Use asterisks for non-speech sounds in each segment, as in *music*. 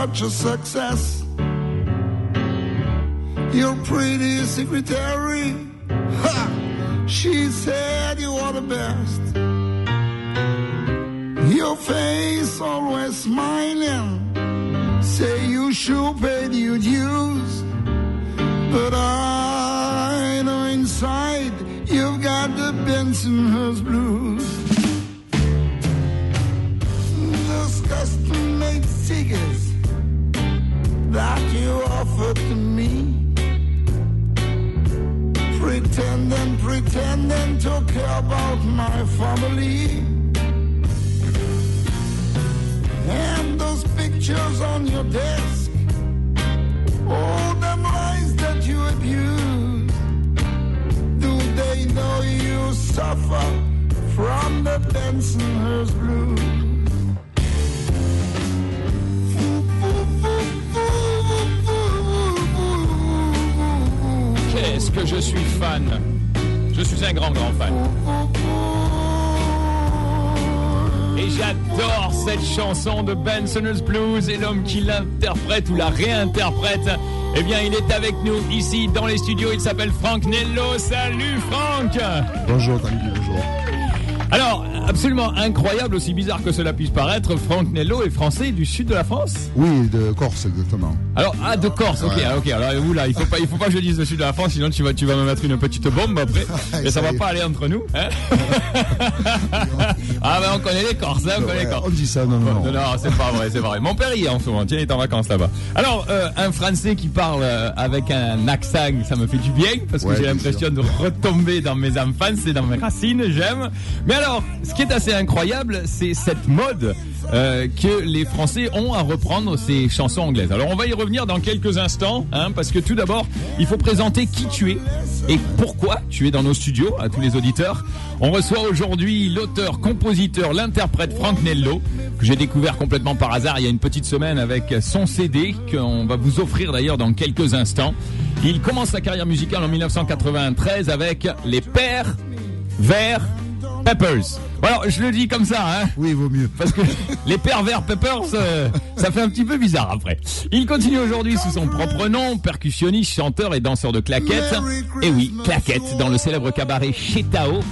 such a success. Your pretty secretary, ha, she said you are the best. Your face always smiling, say you should pay your dues. But I know inside you've got the Bensonhurst blues. Pretending, to care about my family. And those pictures on your desk. All them lies that you abuse. Do they know you suffer from the Bensonhurst blues? Qu'est-ce que je suis fan Je suis un grand, grand fan. Et j'adore cette chanson de Benson's Blues et l'homme qui l'interprète ou la réinterprète, eh bien, il est avec nous ici dans les studios. Il s'appelle Franck Nello. Salut Franck Bonjour Tanguy, bonjour. Alors, absolument incroyable, aussi bizarre que cela puisse paraître, Franck Nello est français du sud de la France Oui, de Corse exactement. Alors, ah, de Corse, ok, Ouais. ah, ok. Alors, vous là, il faut pas, il faut pas que je dise le sud de la France, sinon tu vas, tu vas me mettre une petite bombe après. *laughs* Et ça Ça va est. pas aller entre nous, hein *laughs* Ah, ben, on connaît les Corses, hein, on connaît les Corses. on dit ça, non, non, Non, non. c'est pas vrai, c'est pas vrai. Mon père y est en ce moment, tiens, il est en vacances là-bas. Alors, euh, un Français qui parle euh, avec un accent, ça me fait du bien, parce que Ouais, j'ai l'impression de retomber dans mes enfances et dans mes racines, j'aime. Mais alors, ce qui est assez incroyable, c'est cette mode euh, que les Français ont à reprendre ces chansons anglaises. Alors, on va y revenir dans quelques instants, hein, parce que tout d'abord, il faut présenter qui tu es et pourquoi tu es dans nos studios, à tous les auditeurs. On reçoit aujourd'hui l'auteur, compositeur, l'interprète Franck Nello, que j'ai découvert complètement par hasard il y a une petite semaine avec son CD, qu'on va vous offrir d'ailleurs dans quelques instants. Il commence sa carrière musicale en 1993 avec les Pères Verts Peppers. Alors, je le dis comme ça, hein. Oui, vaut mieux. Parce que *laughs* les pervers Peppers, euh, ça fait un petit peu bizarre après. Il continue aujourd'hui sous son propre nom, percussionniste, chanteur et danseur de claquettes. Et oui, claquettes dans le célèbre cabaret Chez Tao.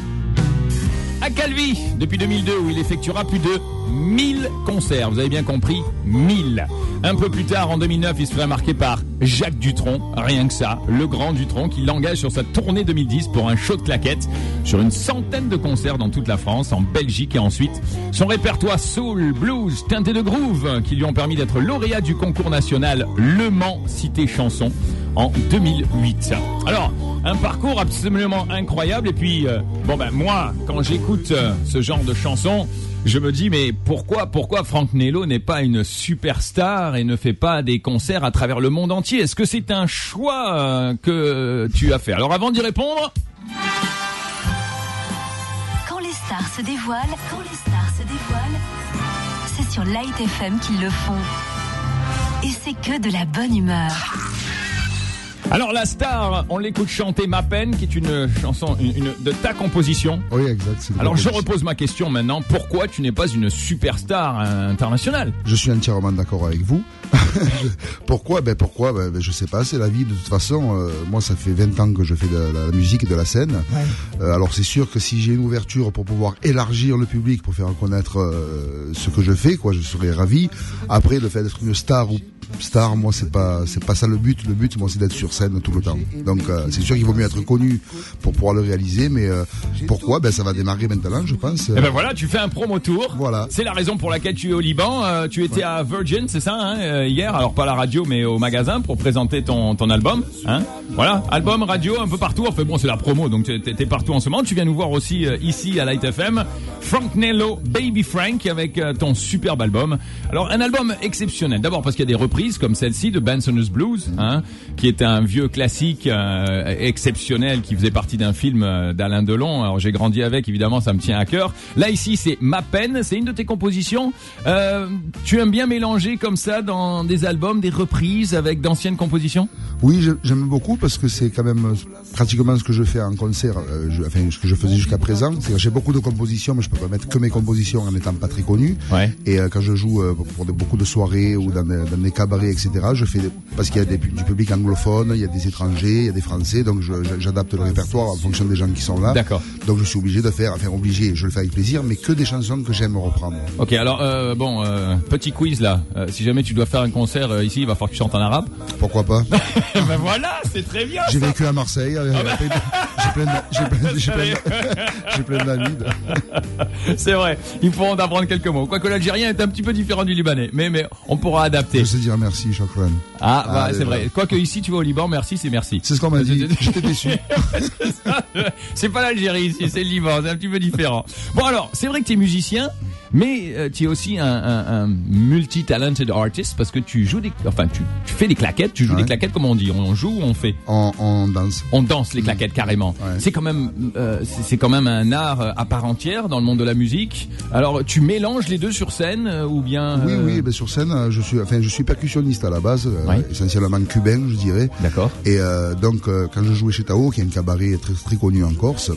Calvi, depuis 2002, où il effectuera plus de 1000 concerts. Vous avez bien compris, 1000. Un peu plus tard, en 2009, il se ferait marquer par Jacques Dutronc, rien que ça, le grand Dutronc, qui l'engage sur sa tournée 2010 pour un show de claquettes sur une centaine de concerts dans toute la France, en Belgique et ensuite son répertoire soul, blues, teinté de groove, qui lui ont permis d'être lauréat du concours national Le Mans Cité Chanson en 2008. Alors, un parcours absolument incroyable et puis, euh, bon ben moi, quand j'écoute euh, ce genre de chansons, je me dis mais pourquoi pourquoi Franck Nello n'est pas une superstar et ne fait pas des concerts à travers le monde entier? Est-ce que c'est un choix euh, que tu as fait? Alors avant d'y répondre, Quand les stars se dévoilent, quand les stars se dévoilent, c'est sur Light FM qu'ils le font. Et c'est que de la bonne humeur. Alors la star, on l'écoute chanter Ma peine, qui est une chanson une- une- de ta composition. Oui, exact. Alors je repose ma question maintenant. Pourquoi tu n'es pas une superstar internationale? Je suis entièrement d'accord avec vous. *laughs* pourquoi? Ben pourquoi? Ben, ben, je sais pas, c'est la vie de toute façon. euh, moi, ça fait 20 ans que je fais de la, la musique et de la scène. Euh, alors c'est sûr que si j'ai une ouverture pour pouvoir élargir le public, pour faire connaître euh, ce que je fais, quoi, je serais ravi. Après, le fait d'être une star ou star, moi, c'est pas c'est pas ça le but. Le but, moi, c'est d'être sur scène tout le temps. Donc euh, c'est sûr qu'il vaut mieux être connu pour pouvoir le réaliser. Mais euh, pourquoi? Ben ça va démarrer maintenant, je pense. Eh ben voilà, tu fais un promo tour. Voilà. C'est la raison pour laquelle tu es au Liban. Euh, tu étais à Virgin, c'est ça, hein, hier? Alors pas à la radio, mais au magasin pour présenter ton, ton album. Hein? Voilà, album, radio, un peu partout. Enfin bon, c'est la promo, donc t'es t'es partout en ce moment. Tu viens nous voir aussi ici à Light FM. Frank Nello, Baby Frank, avec ton superbe album. Alors un album exceptionnel. D'abord parce qu'il y a des reprises comme celle-ci de Benson's Blues, hein, qui est un vieux classique euh, exceptionnel qui faisait partie d'un film euh, d'Alain Delon. Alors j'ai grandi avec, évidemment, ça me tient à cœur. Là ici, c'est Ma peine, c'est une de tes compositions. Euh, tu aimes bien mélanger comme ça dans, des albums, des reprises avec d'anciennes compositions? Oui, j'aime beaucoup parce que c'est quand même pratiquement ce que je fais en concert, je- enfin ce que je faisais jusqu'à présent. J'ai beaucoup de compositions, mais je peux pas mettre que mes compositions en étant pas très connu. Ouais. Et quand je joue pour de- beaucoup de soirées ou dans, des- dans des cabarets, etc., je fais des- parce qu'il y a des- du public anglophone, il y a des étrangers, il y a des Français, donc j'adapte le répertoire en fonction des gens qui sont là. D'accord. Donc je suis obligé de faire, enfin obligé, je le fais avec plaisir, mais que des chansons que j'aime reprendre. Ok, alors euh, bon, euh, petit quiz là. Euh, si jamais tu dois faire un concert ici, il va falloir que tu chantes en arabe. Pourquoi pas? *laughs* Ben voilà, c'est très bien. J'ai vécu à Marseille, *laughs* j'ai plein d'amis. *laughs* C'est vrai, ils pourront t'apprendre quelques mots. Quoique l'algérien est un petit peu différent du libanais, mais mais on pourra adapter. Je sais dire merci, Chakran. Ah, bah, Ah, c'est vrai. Quoique ici, tu vas au Liban, merci, c'est merci. C'est ce qu'on m'a dit. *laughs* J'étais déçu. c'est pas l'Algérie ici, c'est le Liban, c'est un petit peu différent. Bon alors, c'est vrai que tu es musicien, mais euh, tu es aussi un, un, un multi-talented artist parce que tu joues des, enfin tu, tu fais des claquettes, tu joues Ouais. des claquettes comme on dit, on joue ou on fait? On, on danse. On danse les claquettes carrément. Ouais. C'est quand même, euh, c'est quand même un art euh, à part entière dans le monde de la musique. Alors, tu mélanges les deux sur scène euh, ou bien Oui, euh, oui, ben sur scène, euh, je suis, enfin, je suis percussionniste à la base, euh, Ouais. essentiellement cubain, je dirais. D'accord. Et euh, donc, euh, quand je jouais chez Tao, qui est un cabaret très, très connu en Corse,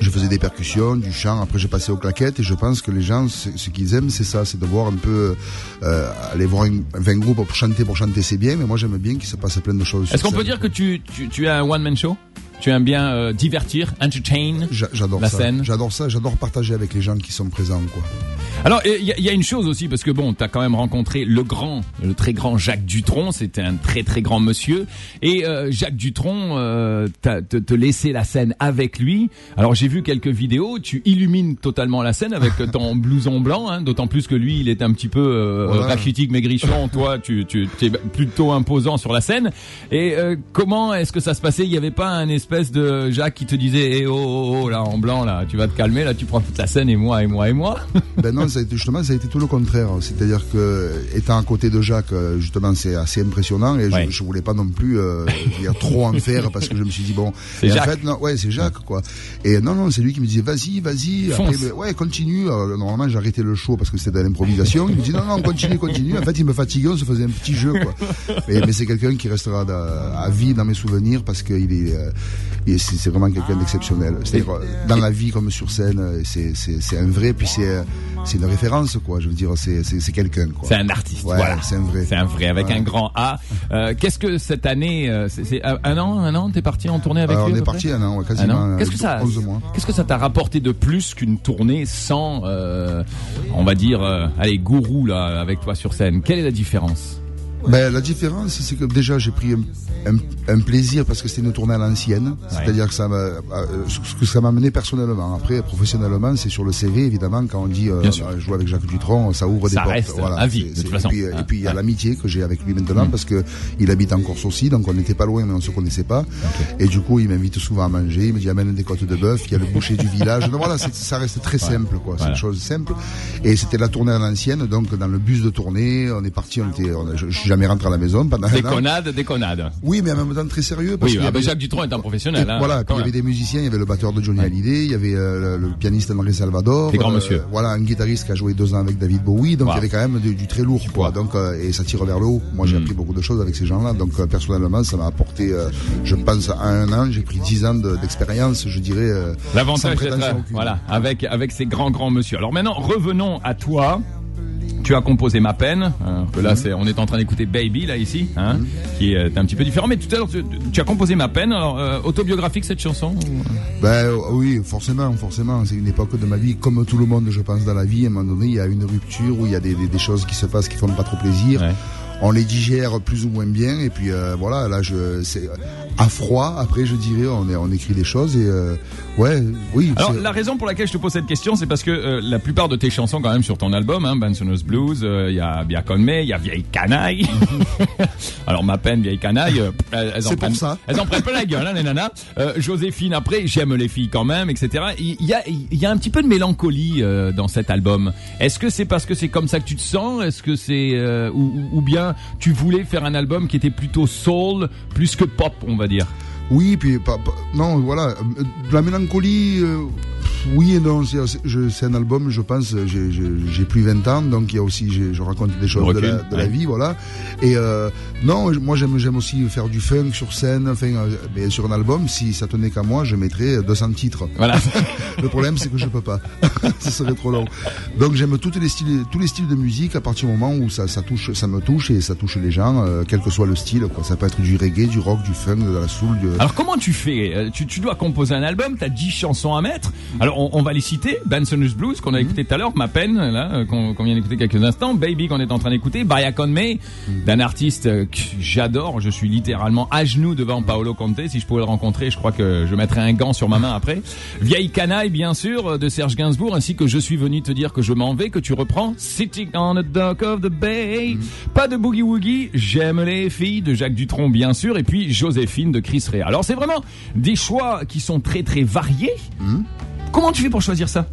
je faisais des percussions, du chant. Après, j'ai passé aux claquettes, et je pense que les gens, ce qu'ils aiment, c'est ça, c'est de voir un peu, euh, aller voir un, enfin, un groupe pour chanter, pour chanter, c'est bien, mais moi, j'aime bien qu'il se passe plein de choses. Est-ce qu'on peut dire que tu, tu, tu es un one man show? Tu aimes bien euh, divertir, entertain J'adore la ça. scène? J'adore ça. J'adore partager avec les gens qui sont présents, quoi. Alors, il y, a- il y a une chose aussi, parce que bon, t'as quand même rencontré le grand, le très grand Jacques Dutronc, c'était un très très grand monsieur, et euh, Jacques Dutronc, euh, t'as- te, te laissé la scène avec lui. Alors j'ai vu quelques vidéos, tu illumines totalement la scène avec *laughs* ton blouson blanc, hein, d'autant plus que lui, il est un petit peu euh, Voilà. rachitique, maigrichon, *laughs* toi, tu, tu es plutôt imposant sur la scène. Et euh, comment est-ce que ça se passait? Il y avait pas un espèce de Jacques qui te disait, eh oh, oh, oh, là en blanc, là, tu vas te calmer, là, tu prends toute la scène et moi et moi et moi? Ben non, ça a été, justement, ça a été tout le contraire. C'est-à-dire que, étant à côté de Jacques, euh, justement, c'est assez impressionnant et Ouais. je, je voulais pas non plus euh, dire trop en faire parce que je me suis dit bon. C'est et en Jacques. fait, non, ouais, c'est Jacques quoi. Et non, non, c'est lui qui me disait vas-y, vas-y. Après, ouais, continue. Alors, normalement, j'ai arrêté le show parce que c'était de l'improvisation. Il me dit non, non, continue, continue. En fait, il me fatiguait, on se faisait un petit jeu quoi. Mais, mais c'est quelqu'un qui restera à vie dans mes souvenirs parce qu'il est, euh, c'est vraiment quelqu'un d'exceptionnel. C'est-à-dire euh, dans la vie comme sur scène, euh, c'est un vrai. Puis c'est euh, c'est une référence quoi. Je veux dire, c'est quelqu'un quoi. C'est un artiste, Ouais, voilà. c'est un vrai. C'est un vrai, avec Ouais. un grand A. Euh, Qu'est-ce que cette année, euh, c'est c'est un an, un an, t'es parti en tournée avec Euh, lui on est parti un an, ouais, quasiment. euh, Qu'est-ce que ça, 11 mois. qu'est-ce que ça t'a rapporté de plus qu'une tournée sans, euh, on va dire, euh, allez, gourou là, avec toi sur scène? Quelle est la différence? Ben, la différence, c'est que déjà j'ai pris un, un- un plaisir parce que c'était une tournée à l'ancienne, c'est-à-dire que ça m'a, euh, ce que ça m'a mené personnellement. Après, professionnellement, c'est sur le CV évidemment quand on dit euh, euh, jouer avec Jacques Dutronc, ça ouvre Ça des reste portes. Voilà, à vie, de toute c'est- façon. Et puis, et puis il y a ouais. l'amitié que j'ai avec lui maintenant Mm. parce que il habite en Corse aussi, donc on n'était pas loin mais on se connaissait pas. Et du coup, il m'invite souvent à manger, il me dit amène des côtes de bœuf, il y a le boucher du village. Donc voilà, ça reste très simple quoi, c'est une chose simple. Et c'était la tournée à l'ancienne, donc dans le bus de tournée, on est parti, on était, on a- je, je jamais rentré à la maison pendant. Déconnade, déconnade. Oui, mais en même temps très sérieux. Parce Oui, ah, avait- Jacques Dutronc est un professionnel. et hein, voilà, puis il y avait des musiciens, il y avait le batteur de Johnny Hallyday, il y avait euh, le, le pianiste Henri Salvador, Des grands monsieur. voilà, un guitariste qui a joué deux ans avec David Bowie, donc Wow. il y avait quand même du, du très lourd, quoi. Donc euh, et ça tire vers le haut. Moi, j'ai Mm. appris beaucoup de choses avec ces gens-là, donc euh, personnellement, ça m'a apporté, euh, je pense, à un an, j'ai pris dix ans de- d'expérience, je dirais. euh, L'avantage d'être euh, voilà avec avec ces grands grands monsieur. Alors maintenant revenons à toi. Tu as composé ma peine. hein, là, Mhm. c'est, on est en train d'écouter Baby là ici, hein, qui est un petit peu différent. Mais tout à l'heure, tu, tu as composé ma peine. Alors euh, autobiographique cette chanson. ou- Ben euh, oui, forcément, forcément. C'est une époque de ma vie, comme tout le monde, je pense, dans la vie. À un moment donné, il y a une rupture où il y a des, des, des choses qui se passent qui font pas trop plaisir. Ouais. On les digère plus ou moins bien, et puis euh, voilà. Là, je, c'est à froid. Après, je dirais, on, est, on écrit des choses et euh, ouais, oui. Alors la raison pour laquelle je te pose cette question, c'est parce que euh, la plupart de tes chansons quand même sur ton album, hein, Blues, euh, il y a Bien Con Me, il y a Vieille Canaille. *laughs* Alors ma peine, Vieille Canaille, euh, elles, elles en C'est pour prennent, ça. elles en prennent pas la gueule, hein, les nanas. Euh, Joséphine après, j'aime les filles quand même, etc. Il y a, il y a un petit peu de mélancolie euh, dans cet album. Est-ce que c'est parce que c'est comme ça que tu te sens? Est-ce que c'est euh, ou, ou- ou tu voulais faire un album qui était plutôt soul plus que pop, on va dire Oui, puis pas- non, voilà, euh, de la mélancolie. euh, oui et non, c'est un album, je pense, j'ai- plus 20 ans, donc il y a aussi, je raconte des choses de la, vie, voilà. Et euh, non, moi j'aime aussi faire du funk sur scène, enfin, euh, mais sur un album, si ça tenait qu'à moi, je mettrais 200 titres. Voilà. *laughs* Le problème, c'est que je peux pas. *laughs* ça serait trop long. Donc j'aime tous les styles, tous les styles de musique à partir du moment où ça, ça touche, ça me touche et ça touche les gens, euh, quel que soit le style. Quoi. Ça peut être du reggae, du rock, du funk, de la soul. Du... Alors comment tu fais? Euh, tu, tu dois composer un album, t'as 10 chansons à mettre. Alors on, on va les citer. Benson's Blues qu'on a écouté tout à l'heure, Ma peine là euh, qu'on vient d'écouter quelques instants, Baby qu'on est en train d'écouter, Baria Con Me d'un artiste euh, que j'adore. Je suis littéralement à genoux devant Paolo Conte. Si je pouvais le rencontrer, je crois que je mettrais un gant sur ma main après. Vieille canaille bien sûr euh, de Serge Gainsbourg ainsi que Je suis venu te dire que je m'en vais que tu reprends Sitting on the dock of the bay. Pas de boogie woogie. J'aime les filles de Jacques Dutronc bien sûr et puis Joséphine de Chris Rea. Alors c'est vraiment des choix qui sont très très variés. Comment tu fais pour choisir ça?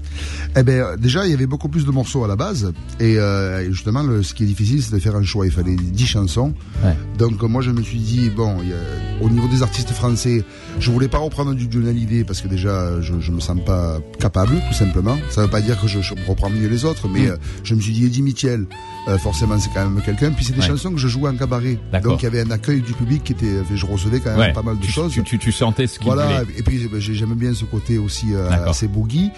Eh ben, euh, déjà, il y avait beaucoup plus de morceaux à la base. Et euh, justement, le, ce qui est difficile, c'est de faire un choix. Il fallait 10 chansons. Ouais. Donc, moi, je me suis dit, bon, il y a- au niveau des artistes français, je voulais pas reprendre du Johnny Hallyday parce que déjà, je, je me sens pas capable, tout simplement. Ça veut pas dire que je, je reprends mieux les autres, mais Mm. euh, je me suis dit, Eddie Mitchell, euh, forcément, c'est quand même quelqu'un. Puis c'est des Ouais. chansons que je jouais en cabaret. Donc, il y avait un accueil du public qui était, je recevais quand même Ouais. pas mal de tu, choses. Tu, tu, tu sentais ce qu'il Voilà, voulait. et puis j'ai- j'aime bien ce côté aussi euh, assez boogie.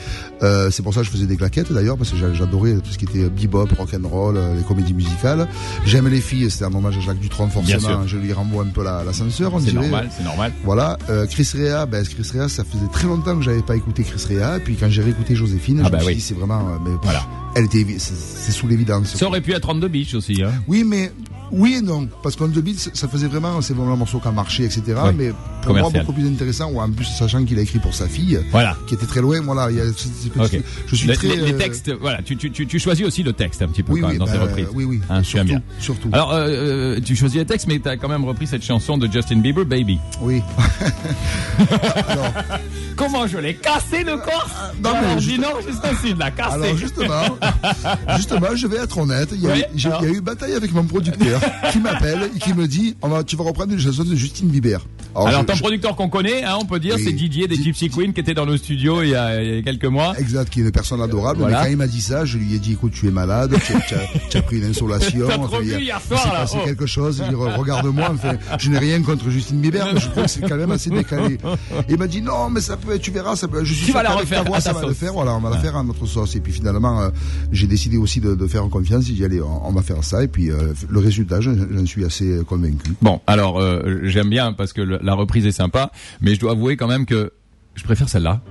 Euh, c'est pour ça que je faisais des claquettes d'ailleurs, parce que j'a- j'adorais tout ce qui était bebop, rock and roll, euh, les comédies musicales. J'aime les filles, c'était un hommage à Jacques Dutronc forcément. sûr. Je lui renvoie un peu la- l'ascenseur, on C'est normal, c'est normal. Voilà, euh, Chris Rea, ben Chris Rea, ça faisait très longtemps que j'avais pas écouté Chris Rea, et puis quand j'ai réécouté Joséphine, Ah je bah me suis oui. dit c'est vraiment, euh, mais Voilà. elle était, c'est sous l'évidence. Ça aurait pu être on the beach aussi. Hein. Oui, mais oui et non, parce qu'On the Beat, ça faisait vraiment, c'est vraiment un morceau qui a marché, etc. Mais pour moi, beaucoup plus intéressant, ou en plus sachant qu'il a écrit pour sa fille, Voilà. qui était très loin. Voilà, il y a, je suis très. les- les euh, textes, voilà, tu, tu, tu, choisis aussi le texte un petit peu oui, quand oui, même dans bah, tes reprises. oui, oui, Hein, surtout, bien. surtout. Alors, euh, euh, tu choisis les textes, mais tu as quand même repris cette chanson de Justin Bieber, Baby. oui. *laughs* alors, Comment je l'ai cassé le corps? Non, mais Alors, juste- dis non, juste ainsi, de la cassé. alors justement, *laughs* justement, je vais être honnête. Il y, a, Oui, eu- j'ai- alors il y a eu bataille avec mon producteur qui m'appelle et qui me dit, on va, tu vas reprendre une chanson de Justine Bieber. Alors, je- ton je- producteur qu'on connaît, hein, on peut dire, Oui. c'est Didier des Gypsy Queen qui était dans nos studios il y a, il y a quelques mois. Exact, qui est une personne adorable. Voilà. Mais quand il m'a dit ça, je lui ai dit, écoute, tu es malade, tu, tu as, tu as pris une insolation. *laughs* T'as trop hier soir, là. passé Oh. quelque chose. Je regarde-moi. Enfin, je n'ai rien contre Justine Bieber, mais je trouve que c'est quand même assez décalé. Et *laughs* il m'a dit, non, mais ça peut être, tu verras, ça peut, je suis Tu sûr vas la refaire voix, ça va le faire. Voilà, on va la faire à notre sauce. Et puis finalement, euh, j'ai décidé aussi de, de faire confiance. J'ai dit, allez, on, on va faire ça. Et puis, euh, le résultat, j'en j'en suis assez convaincu. Bon, alors euh, j'aime bien parce que le- la reprise est sympa, mais je dois avouer quand même que je préfère celle-là.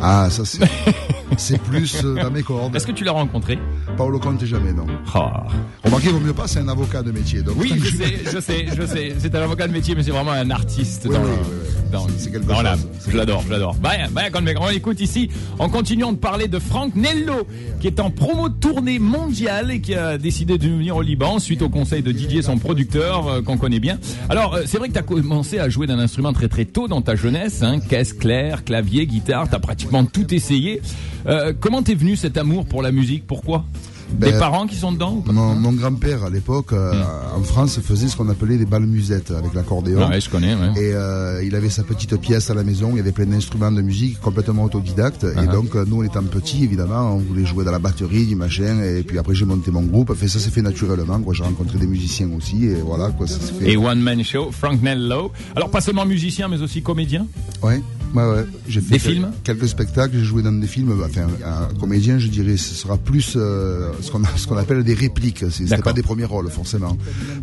Ah, ça c'est, *laughs* c'est plus euh, dans mes cordes. Est-ce que tu l'as rencontré Paolo Conte jamais, non. Ah. Remarquez, vaut mieux pas, c'est un avocat de métier. Donc, Oui, je sais, je sais, je sais. C'est un avocat de métier, mais c'est vraiment un artiste Oui, dans, oui, le- dans, C'est quelque dans chose. C'est Je l'adore, je l'adore. Bah, bah, on écoute ici, en continuant de parler de Franck Nello, qui est en promo de tournée mondiale et qui a décidé de venir au Liban suite au conseil de Didier, son producteur, euh, qu'on connaît bien. Alors, euh, c'est vrai que tu as commencé à jouer d'un instrument très très tôt dans ta jeunesse, hein, caisse claire, clavier, guitare, tu as pratiquement tout essayé. Euh, comment t'es venu cet amour pour la musique? Pourquoi? Des Ben, parents qui sont dedans ou pas Mon, mon grand-père, à l'époque, euh, en France, faisait ce qu'on appelait des balles musettes avec l'accordéon. Ah ouais, je connais, ouais. Et euh, il avait sa petite pièce à la maison, il y avait plein d'instruments de musique complètement autodidacte. Ah Et donc, euh, nous, en étant petits, évidemment, on voulait jouer dans la batterie, du machin. Et puis après, j'ai monté mon groupe. Enfin, ça s'est fait naturellement. J'ai rencontré des musiciens aussi. Et voilà, quoi, ça s'est fait. Et One Man Show, Frank Nello. Alors pas seulement musicien, mais aussi comédien. Ouais, ouais, ouais. J'ai fait Des films Quelques spectacles, j'ai joué dans des films. Enfin, un comédien, je dirais, ce sera plus euh, ce qu'on ce qu'on appelle des répliques. C'était pas des premiers rôles, forcément.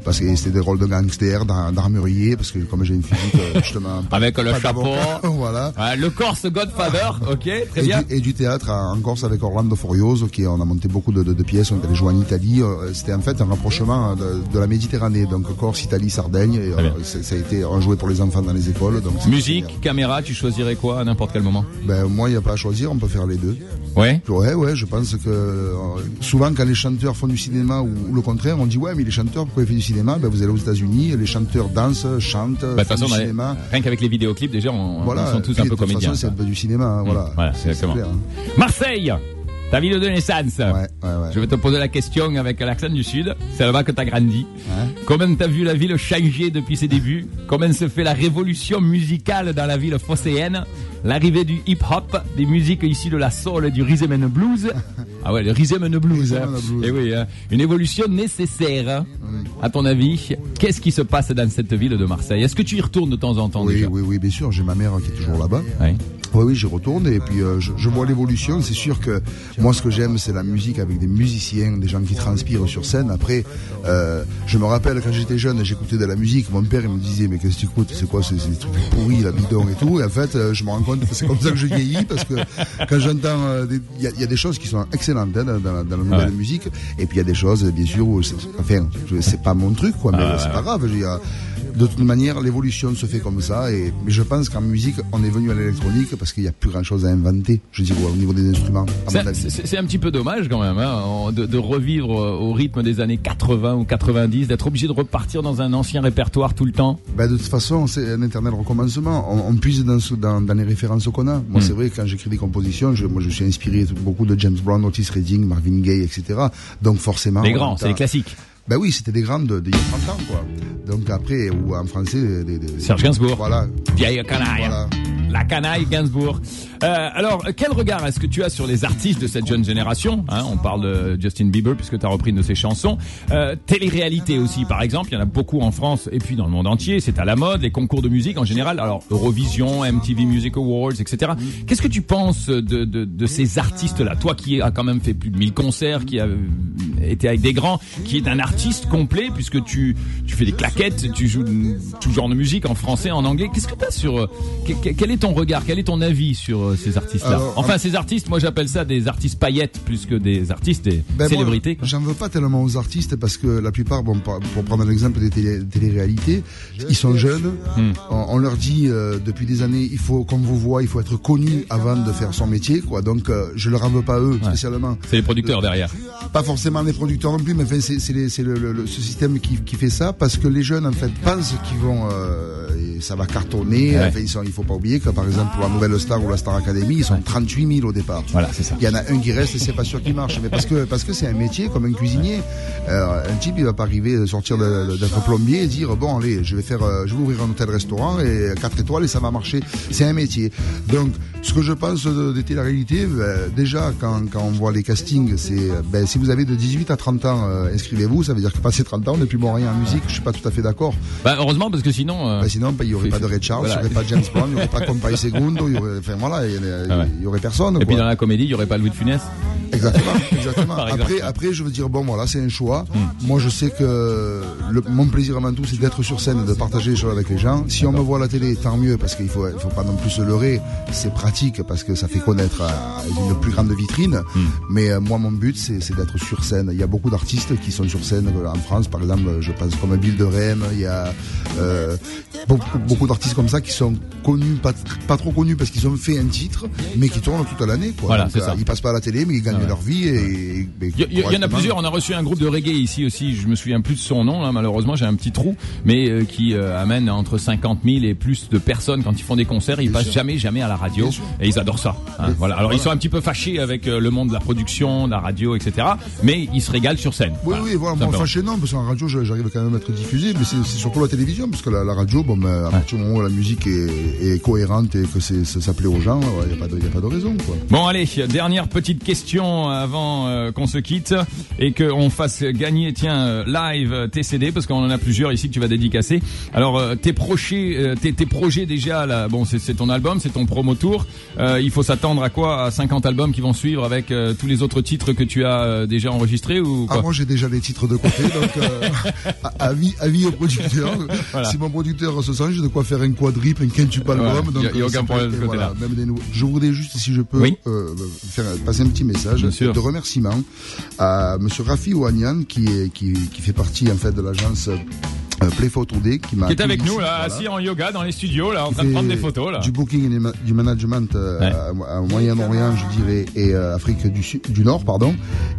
Parce que c'était des rôles de gangster, d'ar- d'armurier, parce que comme j'ai une physique, euh, justement... *laughs* pas- Avec le chapeau. *laughs* voilà. Le Corse Godfather, ok, très Et bien. du, et du théâtre en Corse avec Orlando Forioso, qui on a monté beaucoup de, de- de pièces, on est allé jouer en Italie. euh, C'était en fait un rapprochement de, de la Méditerranée, donc Corse, Italie, Sardaigne. Et, euh, ça a été un jouet pour les enfants dans les écoles. Donc Musique, caméra, tu choisirais quoi à n'importe quel moment? Ben moi, il n'y a pas à choisir, on peut faire les deux. Ouais. Ouais, ouais, je pense que euh, souvent quand les chanteurs font du cinéma ou, ou le contraire, on dit ouais, mais les chanteurs, pourquoi ils font du cinéma? Ben vous allez aux États-Unis, les chanteurs dansent, chantent, Bah, font façon, du cinéma. rien qu'avec les vidéoclips, déjà, on, Voilà, on sont tous un peu de toute comédiens. façon, c'est ça. un peu du cinéma, hein, voilà. voilà, C'est- c'est exactement. clair, hein. Marseille Ta ville de naissance. Ouais, ouais, ouais. Je vais te poser la question avec l'accent du sud. C'est là-bas que t'as grandi. Comment t'as vu la ville changer depuis ses débuts? Comment se fait la révolution musicale dans la ville phocéenne? L'arrivée du hip-hop, des musiques ici de la soul et du rhythm and blues? *laughs* Ah ouais, le rhythm and blues. Rhythm hein. Eh oui, hein. une évolution nécessaire. hein. À ton avis, qu'est-ce qui se passe dans cette ville de Marseille? Est-ce que tu y retournes de temps en temps Oui, déjà? oui, oui, bien sûr. J'ai ma mère qui est toujours là-bas. Oui, oui, j'y retourne et puis euh, je, je vois l'évolution. C'est sûr que moi, ce que j'aime, c'est la musique avec des musiciens, des gens qui transpirent sur scène. Après, euh, je me rappelle quand j'étais jeune, j'écoutais de la musique. Mon père, il me disait, mais qu'est-ce que tu écoutes? C'est quoi? C'est des trucs pourris, la bidon et tout. Et en fait, euh, je me rends compte que c'est comme ça que je vieillis parce que quand j'entends, euh, il y, y a des choses qui sont excellentes hein, dans, dans dans la nouvelle Ouais. musique. Et puis il y a des choses, bien sûr, où c'est, enfin, c'est pas mon truc, quoi, mais Ah, c'est ouais. pas grave. Je veux dire, de toute manière, l'évolution se fait comme ça. Et mais je pense qu'en musique, on est venu à l'électronique parce qu'il n'y a plus grand-chose à inventer. Je dis au niveau des instruments. C'est- un petit peu dommage quand même hein, de, de revivre euh, au rythme des années 80 ou 90, d'être obligé de repartir dans un ancien répertoire tout le temps. Ben, de toute façon, c'est un éternel recommencement. On, on puise dans, ce- dans, dans les références qu'on a. Moi, Mm. c'est vrai, quand j'écris des compositions, je, moi, je suis inspiré beaucoup de James Brown, Otis Redding, Marvin Gaye, etc. Donc, forcément. les grands, c'est les classiques. Ben oui, c'était des grands de, de il y a 30 ans, quoi. Donc, après, ou en français, des, des- Serge Gainsbourg. Voilà. Vieille canaille. Voilà. La canaille Gainsbourg. Euh, alors, quel regard est-ce que tu as sur les artistes de cette jeune génération hein? On parle de Justin Bieber puisque tu as repris une de ses chansons. Euh, Télé-réalité aussi, par exemple. Il y en a beaucoup en France et puis dans le monde entier. C'est à la mode. Les concours de musique en général. Alors, Eurovision, MTV Music Awards, etc. Qu'est-ce que tu penses de, de, de ces artistes-là? Toi qui as quand même fait plus de 1000 concerts, qui a été avec des grands, qui est un artiste complet puisque tu, tu fais des claquettes, tu joues tout genre de musique en français, en anglais. Qu'est-ce que tu as sur... euh, que- que- quel est ton regard Quel est ton avis sur euh, ces artistes-là Enfin, ces artistes, moi j'appelle ça des artistes paillettes plus que des artistes, des Ben, célébrités. J'en veux pas tellement aux artistes parce que la plupart, bon, pour, prendre l'exemple des télé- télé-réalités, ils sont jeunes. Hmm. On, on leur dit euh, depuis des années, il faut, comme vous voit, il faut être connu avant de faire son métier, quoi. Donc, euh, je leur en veux pas eux spécialement. C'est les producteurs derrière. Pas forcément les producteurs non plus, mais enfin, c'est le, le- le- ce système qui, qui fait ça parce que les jeunes en fait pensent qu'ils vont, euh, et ça va cartonner. Ouais. Enfin, ils sont, il faut pas oublier que par exemple pour la nouvelle star ou la Star Academy, ils sont 38 000 au départ. Voilà, c'est ça. Il y en a un qui reste et c'est pas sûr qu'il marche. Mais parce que parce que c'est un métier comme un cuisinier. Euh, un type il va pas arriver sortir d'être plombier et dire bon allez je vais faire euh, je vais ouvrir un hôtel restaurant et 4 étoiles et ça va marcher. C'est un métier. Donc ce que je pense de, de télé-réalité, ben, déjà quand, quand on voit les castings, c'est ben, si vous avez de 18 à 30 ans, euh, inscrivez-vous. Ça veut dire que passé 30 ans, on n'est plus bon rien en musique. Je suis pas tout à fait d'accord. Bah, heureusement, parce que sinon... euh, Ben, sinon, il y aurait pas *laughs* de Ray Charles, voilà. il y aurait pas James Brown, il y aurait pas Compay Segundo, il y aurait, enfin voilà, il y, en a- Ah ouais. il y aurait personne. Et puis dans la comédie, il y aurait pas Louis de Funès Exactement, *laughs* exactement. Après, après, je veux dire, bon, voilà, c'est un choix. Moi, je sais que le, mon plaisir avant tout, c'est d'être sur scène, de partager les choses avec les gens. Si on me voit à la télé, tant mieux, parce qu'il faut, il faut pas non plus se leurrer. C'est pratique, parce que ça fait connaître à une plus grande vitrine. Mais euh, moi, mon but, c'est d'être sur scène. Il y a beaucoup d'artistes qui sont sur scène euh, en France, par exemple, je pense comme Bill de Rem. Il y a euh, beaucoup, beaucoup d'artistes comme ça qui sont connus, pas, pas trop connus, parce qu'ils ont fait un titre, mais qui tournent toute l'année. Voilà, Donc, c'est euh, ça. Ils passent pas à la télé, mais ils gagnent Leur vie et, Il y, en a plusieurs. On a reçu un groupe de reggae ici aussi. Je me souviens plus de son nom. Là, malheureusement, j'ai un petit trou, mais euh, qui euh, amène entre 50 000 et plus de personnes quand ils font des concerts. Ils Bien passent sûr. jamais, jamais à la radio, et ils adorent ça. hein. Voilà. Alors ils voilà. sont un petit peu fâchés avec euh, le monde de la production, de la radio, etc. Mais ils se régalent sur scène. Oui, oui, voilà, moi, fâché, non, parce qu'en radio, j'arrive quand même à être diffusé, mais c'est surtout la télévision, parce que la, la radio, bon, ben, à partir du moment où la musique est, est cohérente et que c'est- ça, ça plaît aux gens, il n'y a, pas de- y a pas de raison, quoi. Bon allez, dernière petite question avant euh, qu'on se quitte et qu'on fasse gagner tiens euh, live euh, tes CD parce qu'on en a plusieurs ici que tu vas dédicacer. Alors euh, tes projets, euh, tes, tes projets déjà là, bon c'est ton album, c'est ton promo tour. Il faut s'attendre à quoi? À 50 albums qui vont suivre avec tous les autres titres que tu as déjà enregistrés ou Ah, moi, j'ai déjà les titres de côté, donc, *laughs* avis, avis au producteur. Voilà. Si mon producteur se sent, j'ai de quoi faire un quadruple, un quintuple album. Voilà, donc, y a- y a aucun problème de ce côté-là. même des nouveaux- Je voudrais juste, si je peux, Oui. faire, passer un petit message. De remerciement à Monsieur Rafi Ouanian, qui, est, qui, qui fait partie, en fait, de l'agence euh, Play Photo Day qui m'a Qui est avec nous là, voilà. assis en yoga dans les studios là, en Qui train de prendre des photos là. Du booking et du ma- du management euh, Ouais. à, à Moyen-Orient, je dirais, et euh, Afrique du, Sud, du Nord, pardon.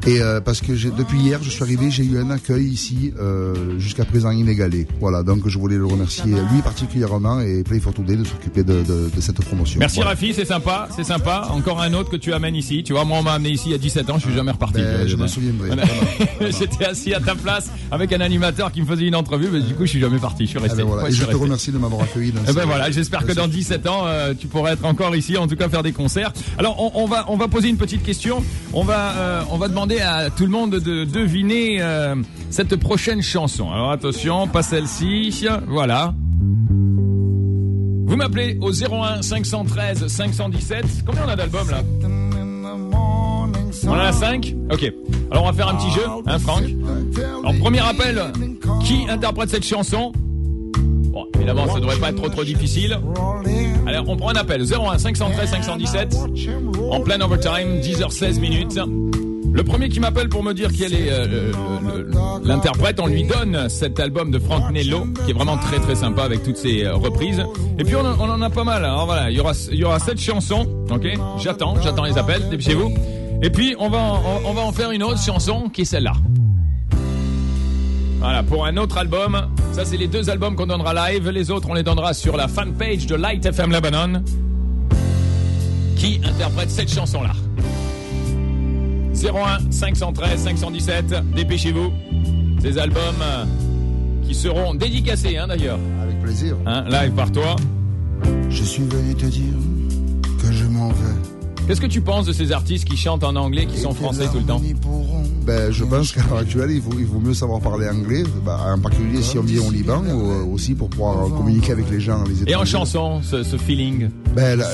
Et euh, parce que j'ai- depuis hier, je suis arrivé, j'ai eu un accueil ici euh, jusqu'à présent inégalé. Voilà, donc je voulais le remercier lui particulièrement et Play Photo Day de s'occuper de, de, de cette promotion. Merci Voilà. Rafi, c'est sympa, c'est sympa. Encore un autre que tu amènes ici. Tu vois, moi on m'a amené ici il y a 17 ans, je suis jamais reparti. Ben, je m'en souviendrai. *laughs* J'étais assis à ta place avec un animateur qui me faisait une entrevue, mais du coup je suis jamais parti, je suis Ah resté. ben voilà. Ouais, Et je te resté. remercie de m'avoir accueilli dans Eh ben voilà, j'espère que dans 17 ans, euh, tu pourras être encore ici, en tout cas faire des concerts. Alors, on, on va on va poser une petite question. On va euh, on va demander à tout le monde de deviner euh, cette prochaine chanson. Alors attention, pas celle-ci. Voilà. Vous m'appelez au 01 513 517. Combien on a d'albums là On en a 5 Ok. Alors on va faire un petit jeu, hein Franck? Alors premier appel, qui interprète cette chanson Bon, évidemment, ça devrait pas être trop trop difficile. Alors, on prend un appel 01 513 517 en plein overtime, 10h16 minutes. Le premier qui m'appelle pour me dire quel est euh, le- l'interprète, on lui donne cet album de Frank Nello, qui est vraiment très très sympa avec toutes ses euh, reprises. Et puis on, en- a pas mal. Alors voilà, il y aura il y aura. Ok, j'attends, j'attends les appels. Dépêchez-vous. Et puis on va on va en faire une autre chanson qui est celle-là. Voilà, pour un autre album. Ça, c'est les deux albums qu'on donnera live. Les autres, on les donnera sur la fanpage de Light FM Lebanon. Qui interprète cette chanson-là? 01 513 517. Dépêchez-vous. Ces albums euh, qui seront dédicacés, hein, d'ailleurs. Avec plaisir. Hein, live par toi. Je suis venu te dire que je m'en vais. Qu'est-ce que tu penses de ces artistes qui chantent en anglais, qui sont français tout le temps? Ben, je pense qu'à l'heure actuelle, il vaut, il vaut mieux savoir parler anglais, ben, en particulier si on vient au Liban, ou euh, aussi pour pouvoir communiquer avec les gens, les Et en chanson, ce, ce feeling Ben, là,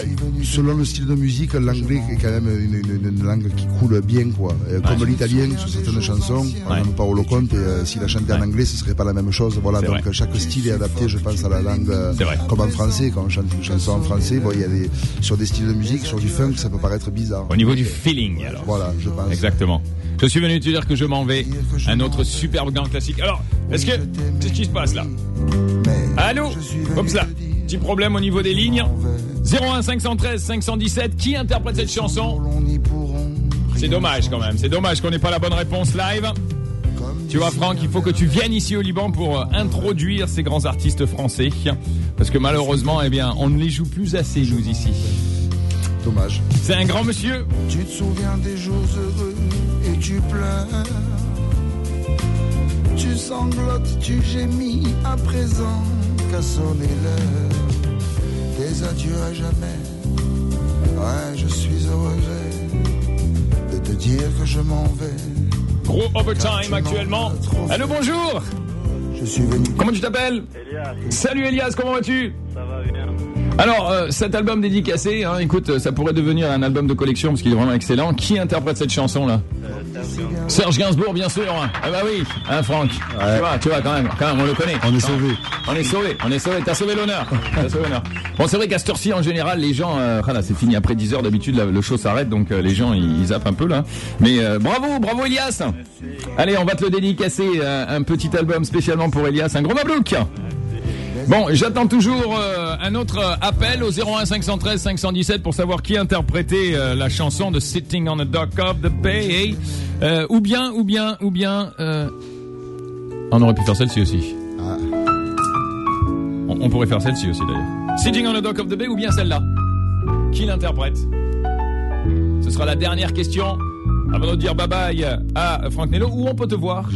selon le style de musique, l'anglais est quand même une, une- une langue qui coule bien, quoi. Euh, comme l'italien sur certaines chansons, par Ouais. exemple Paolo Conte, et, euh, s'il a chanté en Ouais. anglais, ce serait pas la même chose. Voilà, donc vrai. chaque style est adapté, je pense, à la langue. euh. Comme en français, quand on chante une chanson en français, bon, il y a des, sur des styles de musique, sur du funk, ça peut paraître bizarre. Au niveau du feeling, alors. Voilà, je pense. Exactement. Je suis venu te dire que je m'en vais. Un autre superbe grand classique. Alors, est-ce que... Qu'est-ce qui se passe là Allô Oups là. Petit problème au niveau des lignes. 01 513 517. Qui interprète cette chanson C'est dommage quand même. C'est dommage qu'on n'ait pas la bonne réponse live. Tu vois, Franck, il faut que tu viennes ici au Liban pour euh, introduire ces grands artistes français. Parce que malheureusement, eh bien, on ne les joue plus assez, nous, ici. Dommage. C'est un grand monsieur. Tu te souviens des jours heureux tu pleures. Tu sanglotes, tu gémis à présent qu'à sonner l'heure. Des adieux à jamais. Ouais, je suis au regret de te dire que je m'en vais. Gros overtime actuellement. Allô, bonjour. Je suis venu. Comment tu t'appelles Elias, Salut Elias, comment vas-tu ça va bien. Alors, euh, cet album dédicacé, hein, écoute, euh, ça pourrait devenir un album de collection parce qu'il est vraiment excellent. Qui interprète cette chanson là? Serge Gainsbourg, bien sûr. hein. Ah bah oui, hein, Franck. Tu vois, tu vois quand même, quand même, on le connaît. On est sauvé. On est sauvé, on est sauvé. T'as sauvé l'honneur. *laughs* T'as sauvé l'honneur. Bon, c'est vrai qu'à cette heure-ci, en général, les gens, euh, voilà, c'est fini après 10 heures d'habitude, le show s'arrête, donc euh, les gens ils, ils zappent un peu là. Mais euh, bravo, bravo Elias. Allez, on va te le dédicacer, euh, un petit album spécialement pour Elias, un gros mablouk. Bon, j'attends toujours euh, un autre euh, appel au 01 513 517 pour savoir qui interprétait euh, la chanson de Sitting on the Dock of the Bay. Euh, ou bien, ou bien, ou bien. euh, On aurait pu faire celle-ci aussi. Ah. On, on pourrait faire celle-ci aussi d'ailleurs. Sitting on the Dock of the Bay ou bien celle-là? Qui l'interprète? Ce sera la dernière question avant de dire bye bye à Franck Nello. Où on peut te voir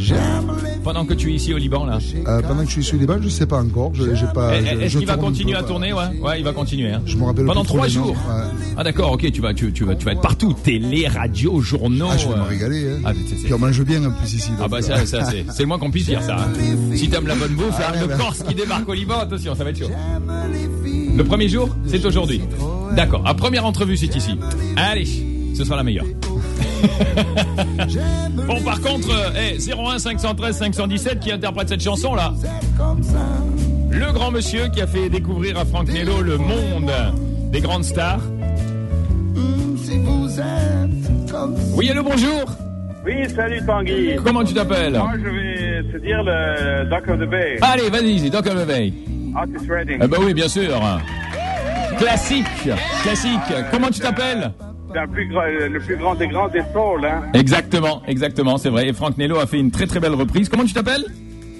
pendant que tu es ici au Liban là Euh, pendant que je suis sur les bancs, je sais pas encore. Je, j'ai pas. Eh, je- Est-ce je qu'il va continuer peu, à bah, tourner ouais? Ouais, il va continuer. Hein. Je me rappelle Pendant trois jours. Ouais. Ah d'accord, ok, tu vas, tu, tu vas, tu vas être partout, télé, radio, journaux. Ah, je vais euh. me régaler. Hein. Ah, c'est- c'est- Puis on mange bien en plus ici. Ah bah euh, ça, ça c'est, c'est le moins qu'on puisse dire ça. hein. Si t'aimes la bonne bouffe, Ah, le bah. Corse qui débarque au Liban, attention, ça va être chaud. Le premier jour, c'est aujourd'hui. D'accord, à première entrevue, c'est ici. Allez, ce sera la meilleure. *laughs* bon, par contre, euh, eh, 01 513 517 qui interprète cette chanson là. Le grand monsieur qui a fait découvrir à Franck Nello le monde des grandes stars. Oui, allô, bonjour. Oui, salut Tanguy. Comment tu t'appelles Moi, je vais te dire le Dock of the Bay. Allez, vas-y, Doc of the Bay. Otis Redding. Eh ben oui, bien sûr. Classique, classique. Comment tu t'appelles Plus grand- le plus grand des grands des souls, hein. Exactement, exactement, c'est vrai. Et Franck Nello a fait une très très belle reprise. Comment tu t'appelles?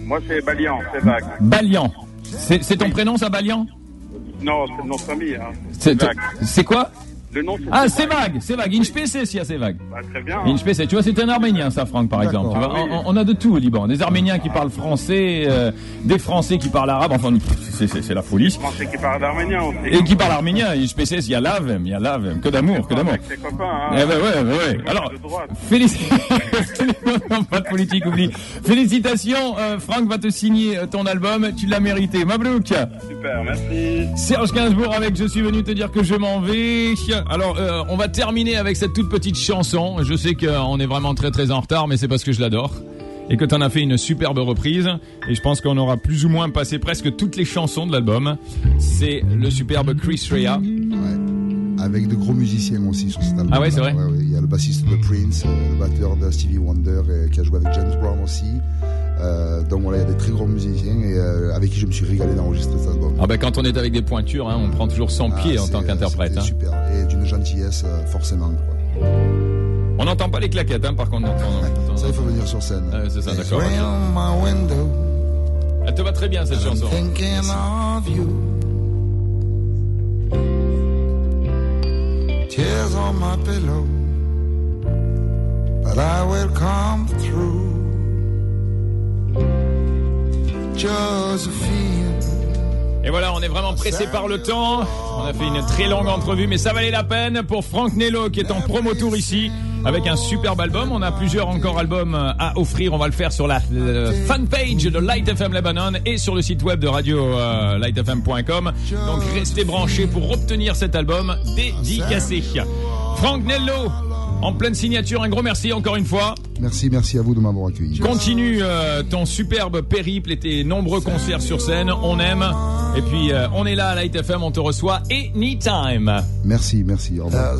Moi, c'est Balian, c'est vague. Balian. C'est ton prénom ça, Balian? Non, c'est notre famille, hein. C'est quoi? Le nom, c'est Ah, c'est vague, c'est vague. Inchpc, si, c'est vague. Bah, très bien. Inchpc, tu vois, c'est un Arménien, ça, Franck, par exemple. Tu vois, Ah oui. on, on a de tout au Liban. Des Arméniens qui parlent français, euh, des Français qui parlent arabe. Enfin, c'est- c'est c'est la folie. Français qui parle arménien aussi. Et qui parlent arménien. Inchpc, il y a l'avem, il y a l'avem. Que d'amour, que d'amour. Copains, hein. Eh ben ouais, ouais. Alors, félicitations. pas de *laughs* politique, oublie. Félicitations, euh, Franck va te signer euh, ton album. Tu l'as mérité. Mabrouk. Super, merci. Serge Gainsbourg avec Je suis venu te dire que je m'en vais. Alors, euh, on va terminer avec cette toute petite chanson. Je sais qu'on est vraiment très très en retard, mais c'est parce que je l'adore. Et que t'en as fait une superbe reprise. Et je pense qu'on aura plus ou moins passé presque toutes les chansons de l'album. C'est le superbe Chris Rea. Ouais. Avec de gros musiciens aussi sur cet album. Ah ouais, c'est vrai Il y a le bassiste de Prince, euh, le batteur de Stevie Wonder euh, qui a joué avec James Brown aussi. Euh, donc voilà, il y a des très gros musiciens et euh, avec qui je me suis régalé d'enregistrer cet album. Ah ben quand on est avec des pointures, hein, on prend toujours 100 pieds Ah, en tant qu'interprète. hein. Super. Et d'une gentillesse, euh, forcément. Quoi. On n'entend pas les claquettes, hein, par contre. on Ça, il faut venir sur scène. Ouais, c'est ça, d'accord. Elle te va très bien cette chanson. thinking of you. Tears on my pillow, but I will come through. Et voilà, on est vraiment pressé par le temps. On a fait une très longue entrevue, mais ça valait la peine pour Franck Nello qui est en promo tour ici avec un superbe album. On a plusieurs encore albums euh, à offrir. On va le faire sur la, la fan page de Light FM Lebanon et sur le site web de radio euh, lightfm.com. Donc restez branchés pour obtenir cet album dédicacé. Franck Nello en pleine signature. Un gros merci encore une fois. Merci, merci à vous de m'avoir accueilli. Continue euh, ton superbe périple et tes nombreux concerts sur scène. On aime. Et puis, euh, on est là à Light FM, on te reçoit anytime. Merci, merci. Au revoir.